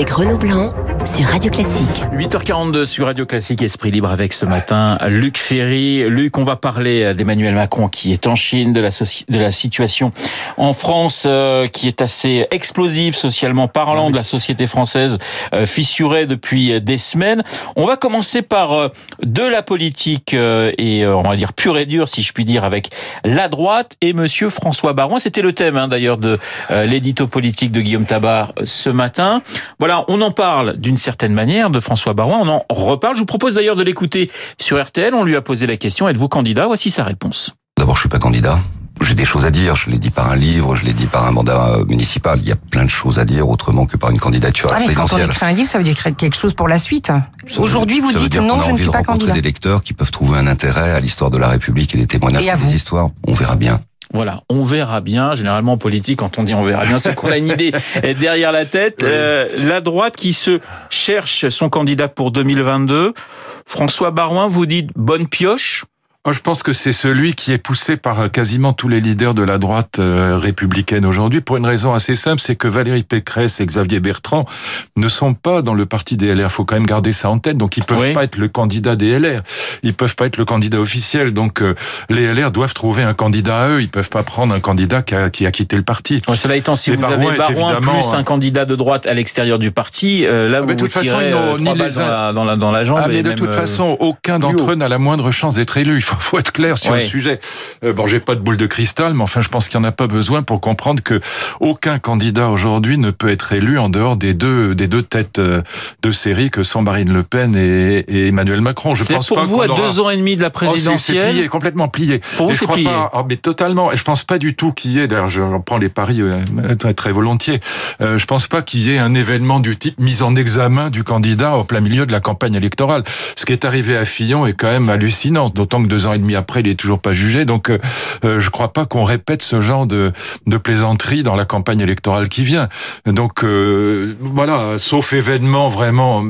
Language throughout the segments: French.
avec Renaud Blanc sur Radio Classique. 8h42 sur Radio Classique, Esprit Libre avec ce matin Luc Ferry. Luc, on va parler d'Emmanuel Macron qui est en Chine, de la, de la situation en France euh, qui est assez explosive socialement parlant, de la société française euh, fissurée depuis des semaines. On va commencer par euh, de la politique et on va dire pure et dure si je puis dire avec la droite et monsieur François Barouin. C'était le thème hein, d'ailleurs de l'édito politique de Guillaume Tabar ce matin. Voilà, on en parle d'une certaine manière de François Barouin. On en reparle. Je vous propose d'ailleurs de l'écouter sur RTL. On lui a posé la question êtes-vous candidat? Voici sa réponse. D'abord, je suis pas candidat. J'ai des choses à dire. Je l'ai dit par un livre, je l'ai dit par un mandat euh, municipal. Il y a plein de choses à dire autrement que par une candidature ah, mais Quand on écrit un livre, ça veut dire quelque chose pour la suite. Aujourd'hui, vous dites non, je ne suis pas candidat. des lecteurs qui peuvent trouver un intérêt à l'histoire de la République et des témoignages des histoires. On verra bien. Voilà, on verra bien. Généralement en politique, quand on dit on verra bien, c'est qu'on a une idée derrière la tête. Euh, la droite qui se cherche son candidat pour 2022. François Barouin, vous dites bonne pioche je pense que c'est celui qui est poussé par euh, quasiment tous les leaders de la droite euh, républicaine aujourd'hui pour une raison assez simple, c'est que Valérie Pécresse et Xavier Bertrand ne sont pas dans le parti des LR. Faut quand même garder ça en tête. Donc ils peuvent pas être le candidat des LR. Ils peuvent pas être le candidat officiel. Donc euh, les LR doivent trouver un candidat à eux. Ils peuvent pas prendre un candidat qui a, qui a quitté le parti. Ouais, cela étant, si vous avez Barouin plus un candidat de droite à l'extérieur du parti, là ah, vous, de toute façon, dans, la, dans, la, dans la jambe. Ah, mais de toute façon, aucun d'entre eux n'a la moindre chance d'être élu faut, être clair sur le sujet. Euh, bon, j'ai pas de boule de cristal, mais enfin, je pense qu'il n'y en a pas besoin pour comprendre que aucun candidat aujourd'hui ne peut être élu en dehors des deux des deux têtes euh, de série que sont Marine Le Pen et, Emmanuel Macron. Je pense pour pas vous à deux ans et demi de la oh, présidentielle, c'est plié, complètement plié. Pour vous, c'est plié. Pas, oh, mais totalement. Et je pense pas du tout qu'il y ait. D'ailleurs, je prends les paris euh, très très volontiers. Euh, je pense pas qu'il y ait un événement du type mise en examen du candidat au plein milieu de la campagne électorale. Ce qui est arrivé à Fillon est quand même hallucinant, d'autant que deux ans et demi après, il est toujours pas jugé. Donc, euh, euh, je crois pas qu'on répète ce genre de, plaisanterie dans la campagne électorale qui vient. Donc, euh, voilà, sauf événement vraiment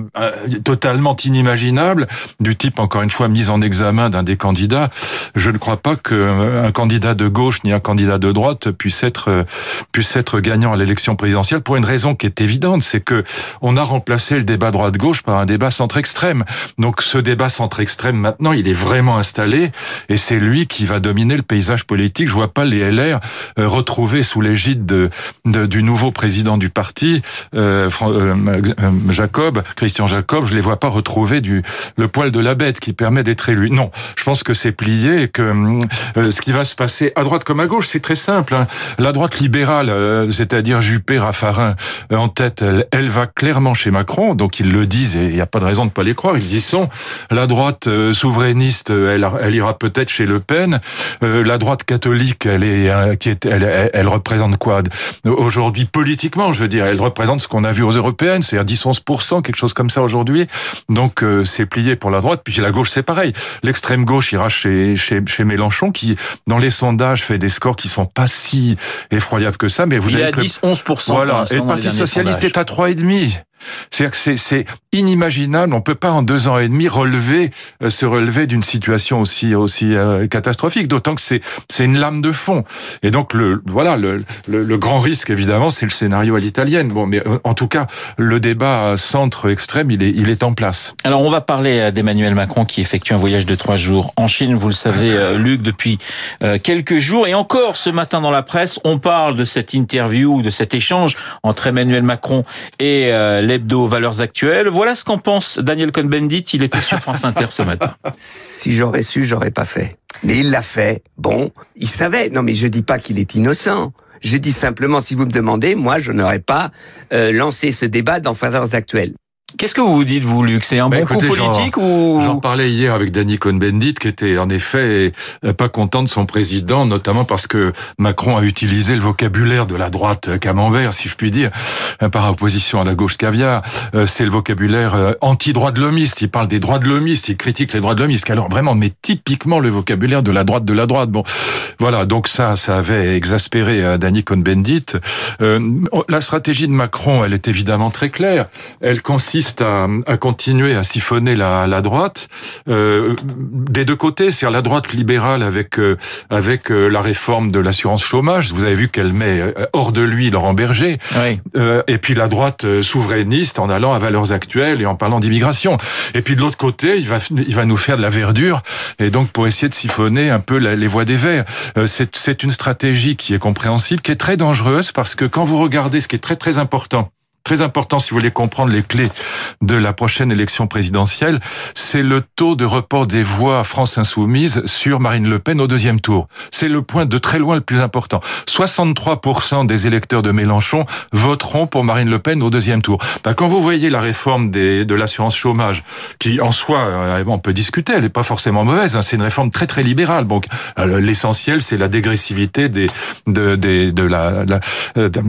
totalement inimaginable, du type, encore une fois, mise en examen d'un des candidats, je ne crois pas qu'un candidat de gauche ni un candidat de droite puisse être, puisse être gagnant à l'élection présidentielle pour une raison qui est évidente, c'est que on a remplacé le débat droite-gauche par un débat centre-extrême. Donc, ce débat centre-extrême, maintenant, il est vraiment installé et c'est lui qui va dominer le paysage politique. Je vois pas les LR euh, retrouver sous l'égide de, du nouveau président du parti, euh, euh, Jacob, Christian Jacob. Je les vois pas retrouver du le poil de la bête qui permet d'être élu. Non, je pense que c'est plié et que ce qui va se passer à droite comme à gauche, c'est très simple. Hein. La droite libérale, c'est-à-dire Juppé, Raffarin en tête, elle, elle, va clairement chez Macron. Donc ils le disent et il n'y a pas de raison de pas les croire. Ils y sont. La droite souverainiste, elle, elle ira peut-être chez Le Pen. Euh, la droite catholique, elle est, euh, qui est, elle, elle, représente quoi? Aujourd'hui politiquement Je veux dire, elle représente ce qu'on a vu aux européennes, c'est-à-dire 10-11%, quelque chose comme ça aujourd'hui. Donc euh, c'est plié pour la droite. Puis la gauche, c'est pareil. L'extrême gauche ira chez, chez, chez Mélenchon, qui dans les sondages fait des scores qui sont pas si effroyables que ça. Mais vous Il avez à 10-11%. Voilà. Et le Parti socialiste est à 3,5. C'est-à-dire que c'est inimaginable. On peut pas en deux ans et demi relever, euh, se relever d'une situation aussi aussi euh, catastrophique. D'autant que c'est c'est une lame de fond. Et donc le voilà le, le, grand risque évidemment c'est le scénario à l'italienne. Bon, mais euh, en tout cas le débat centre extrême il est il est en place. Alors on va parler d'Emmanuel Macron qui effectue un voyage de trois jours en Chine. Vous le savez, Luc, depuis quelques jours et encore ce matin dans la presse, on parle de cette interview, de cet échange entre Emmanuel Macron et l'hebdo Valeurs Actuelles. Voilà ce qu'en pense Daniel Cohn-Bendit. Il était sur France Inter ce matin. Si j'aurais su, j'aurais pas fait. Mais il l'a fait. Bon, il savait. Non, mais je dis pas qu'il est innocent. Je dis simplement, si vous me demandez, moi, je n'aurais pas euh, lancé ce débat dans Valeurs Actuelles. Qu'est-ce que vous vous dites, vous, Luc? C'est un bah, bon coup politique ou J'en parlais hier avec Danny Cohn-Bendit, qui était en effet euh, pas content de son président, notamment parce que Macron a utilisé le vocabulaire de la droite camembert, si je puis dire, euh, par opposition à la gauche caviar. Euh, c'est le vocabulaire anti-droit de l'homiste. Il parle des droits de l'homiste, il critique les droits de l'homiste. Alors vraiment, mais typiquement le vocabulaire de la droite de la droite. Bon, voilà. Donc ça, ça avait exaspéré Danny Cohn-Bendit. la stratégie de Macron, elle est évidemment très claire. Elle consiste consiste à, à, continuer à siphonner la, la droite euh, des deux côtés, c'est-à-dire la droite libérale avec euh, avec euh, la réforme de l'assurance chômage. Vous avez vu qu'elle met hors de lui Laurent Berger. Oui. et puis la droite souverainiste en allant à valeurs actuelles et en parlant d'immigration. Et puis de l'autre côté, il va il va nous faire de la verdure et donc pour essayer de siphonner un peu les voix des Verts. c'est c'est une stratégie qui est compréhensible, qui est très dangereuse parce que quand vous regardez ce qui est très très important très important si vous voulez comprendre les clés de la prochaine élection présidentielle, c'est le taux de report des voix France Insoumise sur Marine Le Pen au deuxième tour. C'est le point de très loin le plus important. 63% des électeurs de Mélenchon voteront pour Marine Le Pen au deuxième tour. Ben, quand vous voyez la réforme des, de l'assurance chômage, qui en soi, euh, on peut discuter, elle n'est pas forcément mauvaise, hein, c'est une réforme très très libérale. Donc euh, l'essentiel, c'est la dégressivité des, de, de la, la, euh, de,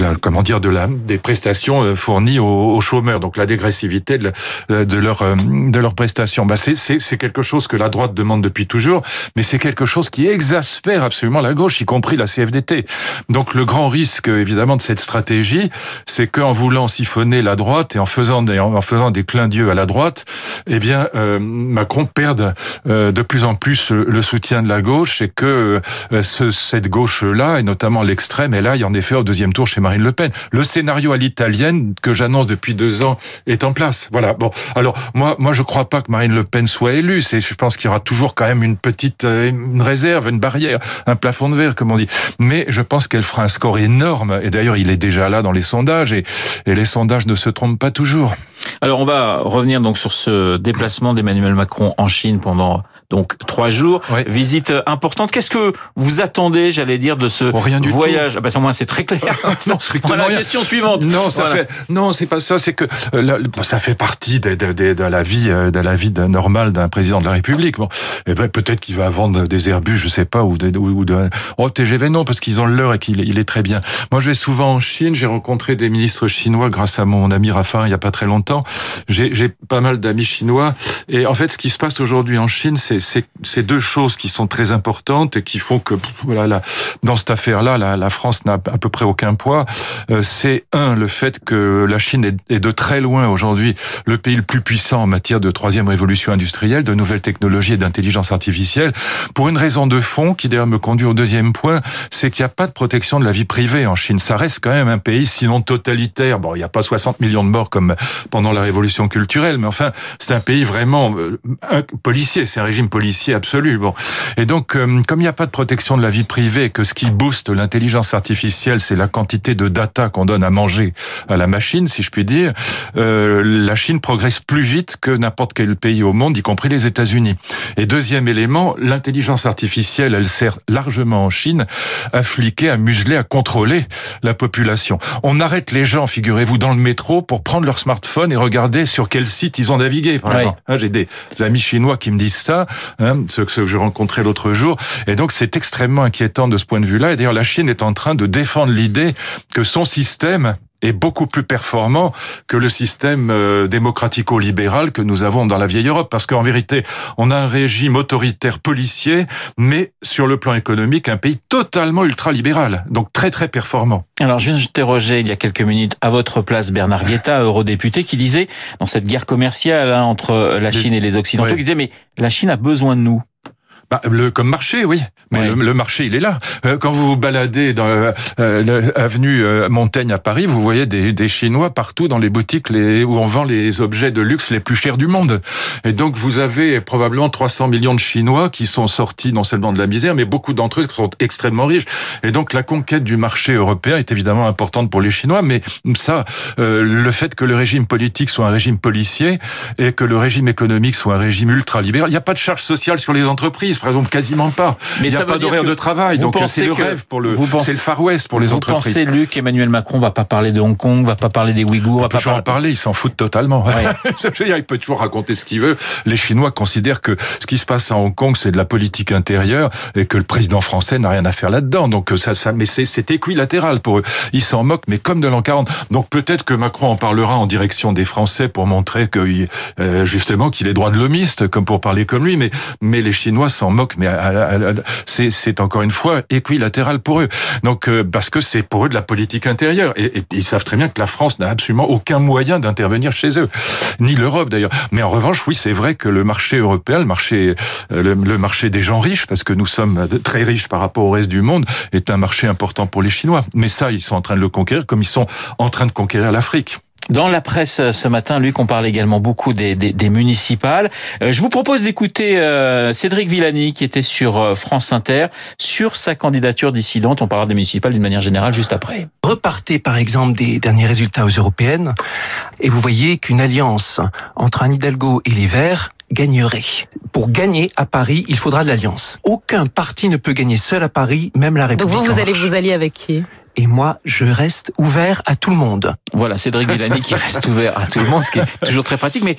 la, comment dire, de la prestations euh, fournies aux, chômeurs, donc la dégressivité de, euh, leur euh, de leurs prestations. Bah c'est quelque chose que la droite demande depuis toujours, mais c'est quelque chose qui exaspère absolument la gauche, y compris la CFDT. Donc le grand risque évidemment de cette stratégie, c'est qu'en voulant siphonner la droite et en faisant des en faisant des clins d'yeux à la droite, eh bien Macron perde de plus en plus le soutien de la gauche et que ce, cette gauche là et notamment l'extrême est là, il en effet au deuxième tour chez Marine Le Pen. Le scénario à l'italienne que j'annonce depuis deux ans est en place. Voilà. Bon, alors moi, moi, je crois pas que Marine Le Pen soit élue. C'est, je pense qu'il y aura toujours quand même une petite euh, réserve, une barrière, un plafond de verre, comme on dit. Mais je pense qu'elle fera un score énorme. Et d'ailleurs, il est déjà là dans les sondages et, et les sondages ne se trompent pas toujours. Alors, on va revenir donc sur ce déplacement d'Emmanuel Macron en Chine pendant donc trois jours, visite importante. Qu'est-ce que vous attendez, j'allais dire, de ce oh, rien du voyage Ah ben, moins c'est très clair. non, voilà, la question suivante. Non, ça fait non, c'est pas ça. C'est que euh, ça fait partie de, de, de, de, la vie, euh, de la vie normale d'un président de la République. Bon, eh ben peut-être qu'il va vendre des Airbus, je sais pas, ou, de, ou de oh TGV non, parce qu'ils ont l'heure et qu'il il est très bien. Moi, je vais souvent en Chine. J'ai rencontré des ministres chinois grâce à mon ami Rafa il y a pas très longtemps. J'ai pas mal d'amis chinois et en fait, ce qui se passe aujourd'hui en Chine, c'est c'est deux choses qui sont très importantes et qui font que voilà, dans cette affaire-là, la, la, France n'a à peu près aucun poids. Euh, c'est un le fait que la Chine est, est de très loin aujourd'hui le pays le plus puissant en matière de troisième révolution industrielle, de nouvelles technologies et d'intelligence artificielle. Pour une raison de fond qui d'ailleurs me conduit au deuxième point, c'est qu'il n'y a pas de protection de la vie privée en Chine. Ça reste quand même un pays sinon totalitaire. Bon, il n'y a pas 60 millions de morts comme pendant la révolution culturelle, mais enfin, c'est un pays vraiment euh, policier. C'est un régime policier absolu. Bon. Et donc, euh, comme il n'y a pas de protection de la vie privée, que ce qui booste l'intelligence artificielle, c'est la quantité de data qu'on donne à manger à la machine, si je puis dire, euh, la Chine progresse plus vite que n'importe quel pays au monde, y compris les États-Unis. Et deuxième élément, l'intelligence artificielle, elle sert largement en Chine à fliquer, à museler, à contrôler la population. On arrête les gens, figurez-vous, dans le métro pour prendre leur smartphone et regarder sur quel site ils ont navigué. Hein, j'ai des amis chinois qui me disent ça hein, ceux, que j'ai rencontrés l'autre jour. Et donc c'est extrêmement inquiétant de ce point de vue-là. Et d'ailleurs la Chine est en train de défendre l'idée que son système est beaucoup plus performant que le système euh, démocratico-libéral que nous avons dans la vieille Europe. Parce qu'en vérité, on a un régime autoritaire policier, mais sur le plan économique, un pays totalement ultra-libéral. Donc très très performant. Alors je viens d'interroger il y a quelques minutes à votre place Bernard Guetta, eurodéputé, qui disait, dans cette guerre commerciale hein, entre la Chine et les Occidentaux, qui disait, mais la Chine a besoin de nous. Bah, le, comme marché, oui. Mais le, marché, il est là. Euh, quand vous vous baladez dans euh, euh l'avenue euh, Montaigne à Paris, vous voyez des, des, Chinois partout dans les boutiques les, où on vend les objets de luxe les plus chers du monde. Et donc, vous avez probablement 300 millions de Chinois qui sont sortis non seulement de la misère, mais beaucoup d'entre eux sont extrêmement riches. Et donc, la conquête du marché européen est évidemment importante pour les Chinois, mais ça, le fait que le régime politique soit un régime policier et que le régime économique soit un régime ultra-libéral, il n'y a pas de charge sociale sur les entreprises par exemple, quasiment pas. Mais il n'y a pas d'horaire de travail, donc c'est le rêve pour le, c'est le Far West pour les entreprises. Vous pensez, Luc, Emmanuel Macron va pas parler de Hong Kong, va pas parler des Ouïghours, va pas toujours en parler, il s'en fout totalement. il peut toujours raconter ce qu'il veut. Les Chinois considèrent que ce qui se passe à Hong Kong, c'est de la politique intérieure et que le président français n'a rien à faire là-dedans. Donc ça, ça, mais c'est équilatéral pour eux. Ils s'en moquent, mais comme de l'an 40. Donc peut-être que Macron en parlera en direction des Français pour montrer que euh, justement qu'il est droit de l'homiste, comme pour parler comme lui. Mais mais les Chinois s'en moquent, mais c'est encore une fois équilatéral pour eux. Donc parce que c'est pour eux de la politique intérieure et, ils savent très bien que la France n'a absolument aucun moyen d'intervenir chez eux, ni l'Europe d'ailleurs. Mais en revanche, oui, c'est vrai que le marché européen, le marché, le, le marché des gens riches, parce que nous sommes très riches par rapport au reste du monde, est un marché important pour les Chinois. Mais ça, ils sont en train de le conquérir comme ils sont en train de conquérir l'Afrique. Dans la presse euh, ce matin, Luc, on parle également beaucoup des, des, municipales. Euh, je vous propose d'écouter euh, Cédric Villani qui était sur France Inter sur sa candidature dissidente. On parlera des municipales d'une manière générale juste après. Repartez par exemple des derniers résultats aux européennes et vous voyez qu'une alliance entre Anne Hidalgo et les Verts gagnerait. Pour gagner à Paris, il faudra de l'alliance. Aucun parti ne peut gagner seul à Paris, même la République. Donc vous, vous allez vous allier avec qui? Et moi, je reste ouvert à tout le monde. Voilà, Cédric Villani qui reste ouvert à tout le monde, ce qui est toujours très pratique. Mais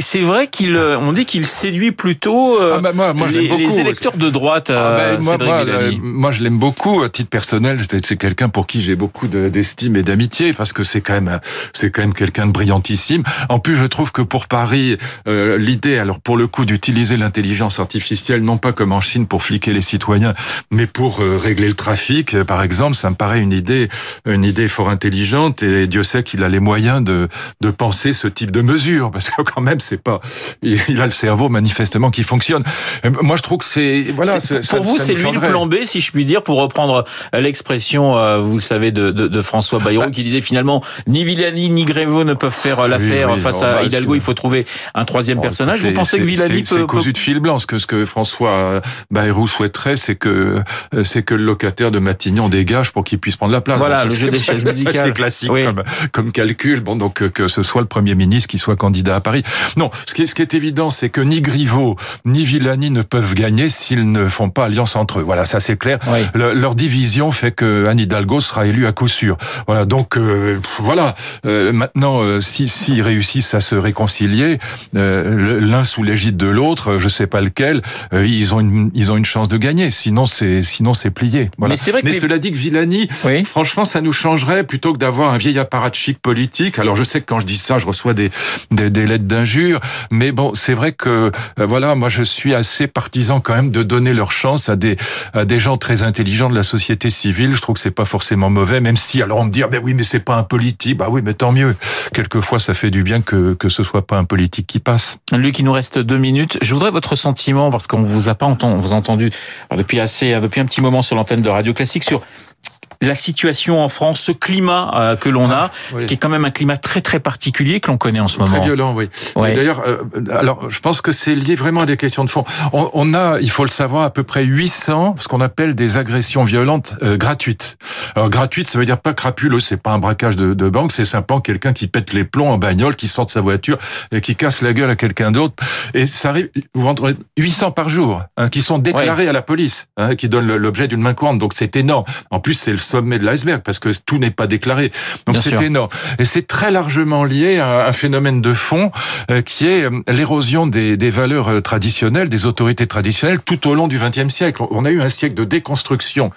c'est vrai qu'il, euh, on dit qu'il séduit plutôt euh, ah bah moi, moi, les, les, électeurs de droite. Ah bah, euh, moi, moi, moi, je l'aime beaucoup à titre personnel. C'est quelqu'un pour qui j'ai beaucoup d'estime et d'amitié parce que c'est quand même, c'est quand même quelqu'un de brillantissime. En plus, je trouve que pour Paris, l'idée, alors pour le coup, d'utiliser l'intelligence artificielle non pas comme en Chine pour fliquer les citoyens, mais pour régler le trafic, par exemple, ça me paraît une idée, une idée fort intelligente et Dieu sait qu'il a les moyens de, de penser ce type de mesures parce que quand même c'est pas, il a le cerveau manifestement qui fonctionne. Moi je trouve que c'est, voilà. Pour vous c'est lui le plan B si je puis dire pour reprendre l'expression, euh, vous le savez de, de, de François Bayrou bah. qui disait finalement ni Villani ni Grévaux ne peuvent faire l'affaire face à Hidalgo, il faut trouver un troisième personnage. Vous pensez que Villani peut, c'est cousu de fil blanc. Ce que ce que François Bayrou souhaiterait, c'est que c'est que le locataire de Matignon dégage pour qu'il puisse prendre la place. Voilà, le jeu des chaises. C'est classique comme, comme, calcul. Bon, donc euh, que ce soit le Premier ministre qui soit candidat à Paris. Non, ce qui est, ce qui est évident, c'est que ni Griveaux ni Villani ne peuvent gagner s'ils ne font pas alliance entre eux. Voilà, ça c'est clair. leur division fait que Anne Hidalgo sera élue à coup sûr. Voilà, donc euh, voilà. Euh, maintenant, si s'ils réussissent à se réconcilier, l'un sous l'égide de l'autre, je sais pas lequel, ils ont une ils ont une chance de gagner. Sinon c'est sinon c'est plié. Voilà. Mais vrai que Mais cela dit que Villani oui. Franchement, ça nous changerait plutôt que d'avoir un vieil apparatchik politique. Alors, je sais que quand je dis ça, je reçois des, des, des lettres d'injures, mais bon, c'est vrai que euh, voilà, moi, je suis assez partisan quand même de donner leur chance à des à des gens très intelligents de la société civile. Je trouve que c'est pas forcément mauvais, même si alors on me dit ah, mais oui, mais c'est pas un politique. Bah oui, mais tant mieux. Quelquefois, ça fait du bien que que ce soit pas un politique qui passe. Lui, qui nous reste deux minutes. Je voudrais votre sentiment parce qu'on vous a pas entendu, on vous a entendu depuis assez depuis un petit moment sur l'antenne de Radio Classique sur la situation en France, ce climat euh, que l'on a, ah, qui est quand même un climat très très particulier que l'on connaît en ce moment. Très violent, oui. D'ailleurs, euh, alors je pense que c'est lié vraiment à des questions de fond. On, a, il faut le savoir, à peu près 800 ce qu'on appelle des agressions violentes euh, gratuites. Alors gratuite, ça veut dire pas crapuleux, c'est pas un braquage de, de banque, c'est simplement quelqu'un qui pète les plombs en bagnole, qui sort de sa voiture et qui casse la gueule à quelqu'un d'autre. Et ça arrive, vous entendez 800 par jour, hein, qui sont déclarés à la police, hein, qui donnent l'objet d'une main courante. Donc c'est énorme. En plus, c'est le sommet de l'iceberg parce que tout n'est pas déclaré. Donc c'est énorme. Et c'est très largement lié à un phénomène de fond euh, qui est euh, l'érosion des, des, valeurs euh, traditionnelles, des autorités traditionnelles tout au long du XXe siècle. On a eu un siècle de déconstruction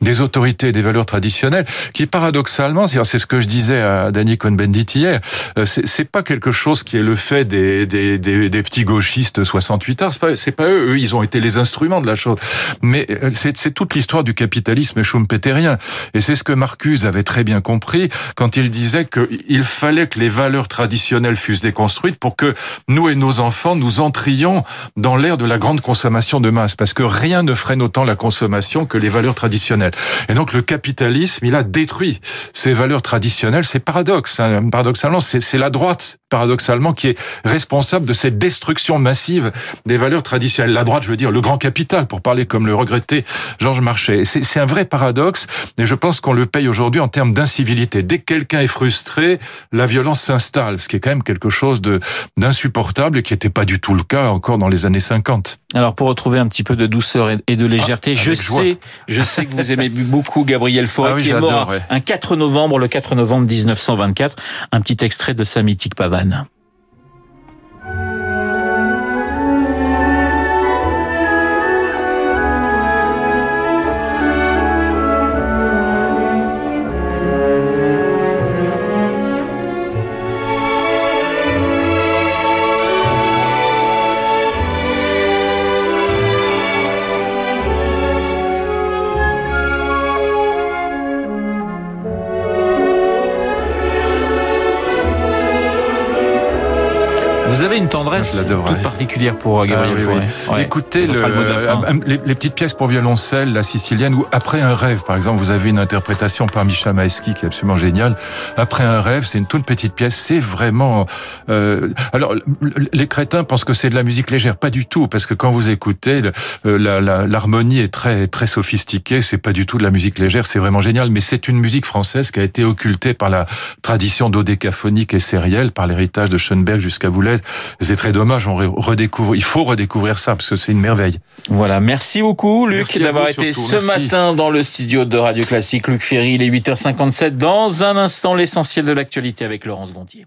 des autorités et des valeurs traditionnelles qui paradoxalement, c'est ce que je disais à Danny Cohn-Bendit hier, c'est pas quelque chose qui est le fait des, des, des, des petits gauchistes 68 ans. C'est pas, pas eux. Eux, ils ont été les instruments de la chose. Mais c'est toute l'histoire du capitalisme schumpeterien. Et c'est ce que Marcuse avait très bien compris quand il disait qu'il fallait que les valeurs traditionnelles fussent déconstruites pour que nous et nos enfants, nous entrions dans l'ère de la grande consommation de masse. Parce que rien ne freine autant la consommation que les valeurs traditionnelles. Et donc le capitalisme, il a détruit ces valeurs traditionnelles. C'est paradoxe. Hein. Paradoxalement, c'est la droite, paradoxalement, qui est responsable de cette destruction massive des valeurs traditionnelles. La droite, je veux dire, le grand capital, pour parler comme le regretté Georges Marchais. C'est un vrai paradoxe. Je pense qu'on le paye aujourd'hui en termes d'incivilité. Dès que quelqu'un est frustré, la violence s'installe, ce qui est quand même quelque chose de d'insupportable et qui n'était pas du tout le cas encore dans les années 50. Alors pour retrouver un petit peu de douceur et de légèreté, ah, je sais, je sais que vous aimez beaucoup Gabriel Fauré ah qui est mort un 4 novembre, le 4 novembre 1924. Un petit extrait de sa mythique pavane. Tendresse toute particulière pour Gabriel ah, Écoutez les, petites pièces pour violoncelle, la sicilienne, ou Après un rêve, par exemple, vous avez une interprétation par Micha Maeski qui est absolument géniale. Après un rêve, c'est une toute petite pièce, c'est vraiment... Euh, alors, les crétins pensent que c'est de la musique légère, pas du tout, parce que quand vous écoutez, euh, l'harmonie est très très sophistiquée, c'est pas du tout de la musique légère, c'est vraiment génial, mais c'est une musique française qui a été occultée par la tradition dodécaphonique et sérielle, par l'héritage de Schoenberg jusqu'à Boulez. C'est très dommage, on redécouvre, il faut redécouvrir ça, parce que c'est une merveille. Voilà, merci beaucoup Luc d'avoir été ce matin dans le studio de Radio Classique. Luc Ferry, il est 8h57. Dans un instant, l'essentiel de l'actualité avec Laurence Gontier.